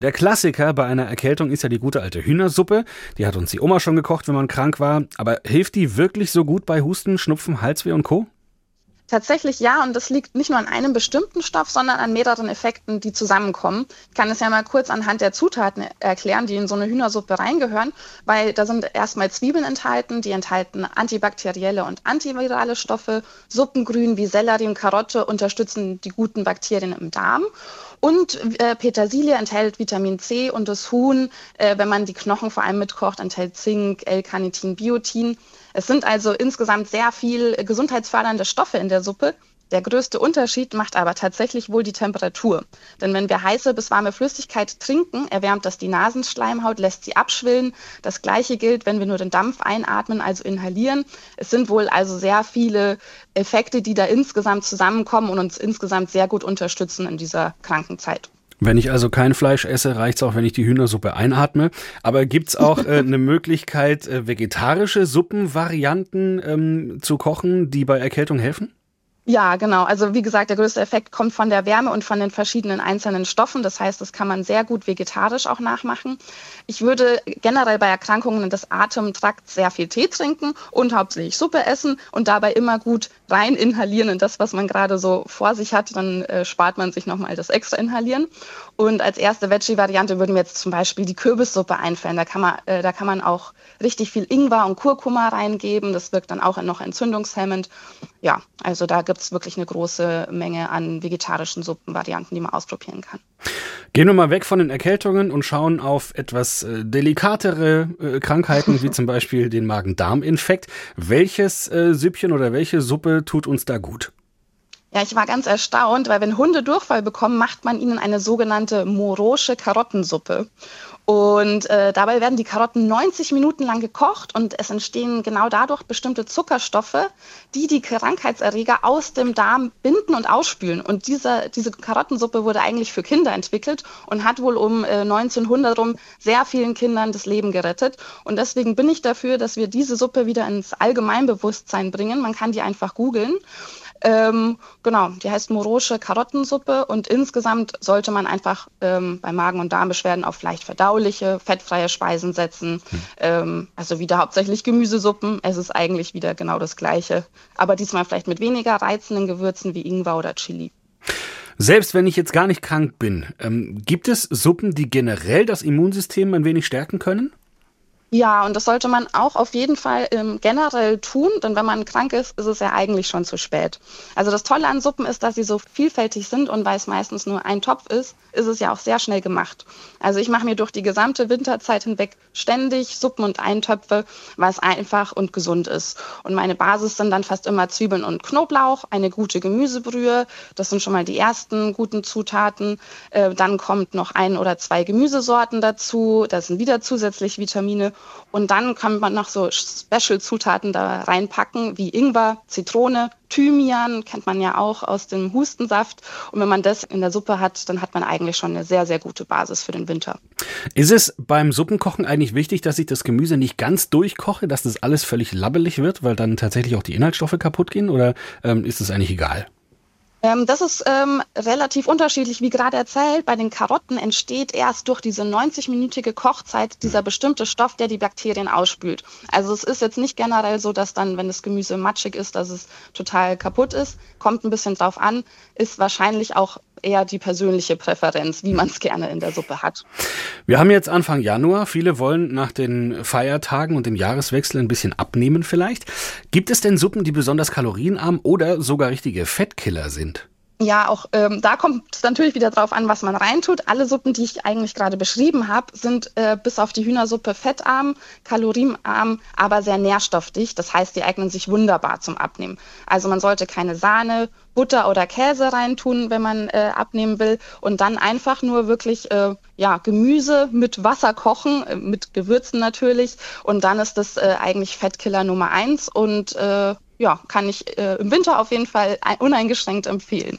Der Klassiker bei einer Erkältung ist ja die gute alte Hühnersuppe. Die hat uns die Oma schon gekocht, wenn man krank war. Aber hilft die wirklich so gut bei Husten, Schnupfen, Halsweh und Co.? Tatsächlich ja, und das liegt nicht nur an einem bestimmten Stoff, sondern an mehreren Effekten, die zusammenkommen. Ich kann es ja mal kurz anhand der Zutaten erklären, die in so eine Hühnersuppe reingehören, weil da sind erstmal Zwiebeln enthalten, die enthalten antibakterielle und antivirale Stoffe. Suppengrün wie Sellerie und Karotte unterstützen die guten Bakterien im Darm. Und äh, Petersilie enthält Vitamin C und das Huhn, äh, wenn man die Knochen vor allem mitkocht, enthält Zink, L-Carnitin, Biotin. Es sind also insgesamt sehr viel gesundheitsfördernde Stoffe in der Suppe. Der größte Unterschied macht aber tatsächlich wohl die Temperatur. Denn wenn wir heiße bis warme Flüssigkeit trinken, erwärmt das die Nasenschleimhaut, lässt sie abschwillen. Das gleiche gilt, wenn wir nur den Dampf einatmen, also inhalieren. Es sind wohl also sehr viele Effekte, die da insgesamt zusammenkommen und uns insgesamt sehr gut unterstützen in dieser Krankenzeit. Wenn ich also kein Fleisch esse, reicht es auch, wenn ich die Hühnersuppe einatme. Aber gibt es auch äh, eine Möglichkeit, äh, vegetarische Suppenvarianten ähm, zu kochen, die bei Erkältung helfen? Ja, genau. Also wie gesagt, der größte Effekt kommt von der Wärme und von den verschiedenen einzelnen Stoffen. Das heißt, das kann man sehr gut vegetarisch auch nachmachen. Ich würde generell bei Erkrankungen des Atemtrakts sehr viel Tee trinken und hauptsächlich Suppe essen und dabei immer gut rein inhalieren in das, was man gerade so vor sich hat. Dann äh, spart man sich nochmal das extra Inhalieren. Und als erste Veggie-Variante würden wir jetzt zum Beispiel die Kürbissuppe einfällen. Da kann man, äh, da kann man auch richtig viel Ingwer und Kurkuma reingeben. Das wirkt dann auch noch entzündungshemmend. Ja, also da gibt es wirklich eine große Menge an vegetarischen Suppenvarianten, die man ausprobieren kann. Gehen wir mal weg von den Erkältungen und schauen auf etwas äh, delikatere äh, Krankheiten, wie zum Beispiel den Magen-Darm-Infekt. Welches äh, Süppchen oder welche Suppe tut uns da gut? Ja, ich war ganz erstaunt, weil wenn Hunde Durchfall bekommen, macht man ihnen eine sogenannte morosche Karottensuppe. Und äh, dabei werden die Karotten 90 Minuten lang gekocht und es entstehen genau dadurch bestimmte Zuckerstoffe, die die Krankheitserreger aus dem Darm binden und ausspülen. Und diese, diese Karottensuppe wurde eigentlich für Kinder entwickelt und hat wohl um äh, 1900 rum sehr vielen Kindern das Leben gerettet. Und deswegen bin ich dafür, dass wir diese Suppe wieder ins Allgemeinbewusstsein bringen. Man kann die einfach googeln. Ähm, genau, die heißt Morosche Karottensuppe und insgesamt sollte man einfach ähm, bei Magen- und Darmbeschwerden auf leicht verdauliche, fettfreie Speisen setzen. Hm. Ähm, also wieder hauptsächlich Gemüsesuppen. Es ist eigentlich wieder genau das Gleiche, aber diesmal vielleicht mit weniger reizenden Gewürzen wie Ingwer oder Chili. Selbst wenn ich jetzt gar nicht krank bin, ähm, gibt es Suppen, die generell das Immunsystem ein wenig stärken können? Ja, und das sollte man auch auf jeden Fall ähm, generell tun, denn wenn man krank ist, ist es ja eigentlich schon zu spät. Also das Tolle an Suppen ist, dass sie so vielfältig sind und weil es meistens nur ein Topf ist, ist es ja auch sehr schnell gemacht. Also ich mache mir durch die gesamte Winterzeit hinweg ständig Suppen und Eintöpfe, was einfach und gesund ist. Und meine Basis sind dann fast immer Zwiebeln und Knoblauch, eine gute Gemüsebrühe, das sind schon mal die ersten guten Zutaten. Äh, dann kommt noch ein oder zwei Gemüsesorten dazu, das sind wieder zusätzlich Vitamine und dann kann man noch so Special-Zutaten da reinpacken, wie Ingwer, Zitrone, Thymian, kennt man ja auch aus dem Hustensaft. Und wenn man das in der Suppe hat, dann hat man eigentlich schon eine sehr, sehr gute Basis für den Winter. Ist es beim Suppenkochen eigentlich wichtig, dass ich das Gemüse nicht ganz durchkoche, dass das alles völlig labbelig wird, weil dann tatsächlich auch die Inhaltsstoffe kaputt gehen? Oder ähm, ist es eigentlich egal? Ähm, das ist ähm, relativ unterschiedlich. Wie gerade erzählt, bei den Karotten entsteht erst durch diese 90-minütige Kochzeit dieser bestimmte Stoff, der die Bakterien ausspült. Also es ist jetzt nicht generell so, dass dann, wenn das Gemüse matschig ist, dass es total kaputt ist. Kommt ein bisschen drauf an. Ist wahrscheinlich auch eher die persönliche Präferenz, wie man es gerne in der Suppe hat. Wir haben jetzt Anfang Januar. Viele wollen nach den Feiertagen und dem Jahreswechsel ein bisschen abnehmen vielleicht. Gibt es denn Suppen, die besonders kalorienarm oder sogar richtige Fettkiller sind? Ja, auch ähm, da kommt es natürlich wieder drauf an, was man reintut. Alle Suppen, die ich eigentlich gerade beschrieben habe, sind äh, bis auf die Hühnersuppe fettarm, kalorienarm, aber sehr nährstoffdicht. Das heißt, die eignen sich wunderbar zum Abnehmen. Also man sollte keine Sahne, Butter oder Käse reintun, wenn man äh, abnehmen will. Und dann einfach nur wirklich äh, ja, Gemüse mit Wasser kochen, äh, mit Gewürzen natürlich. Und dann ist das äh, eigentlich Fettkiller Nummer eins. Und äh, ja, kann ich äh, im Winter auf jeden Fall uneingeschränkt empfehlen.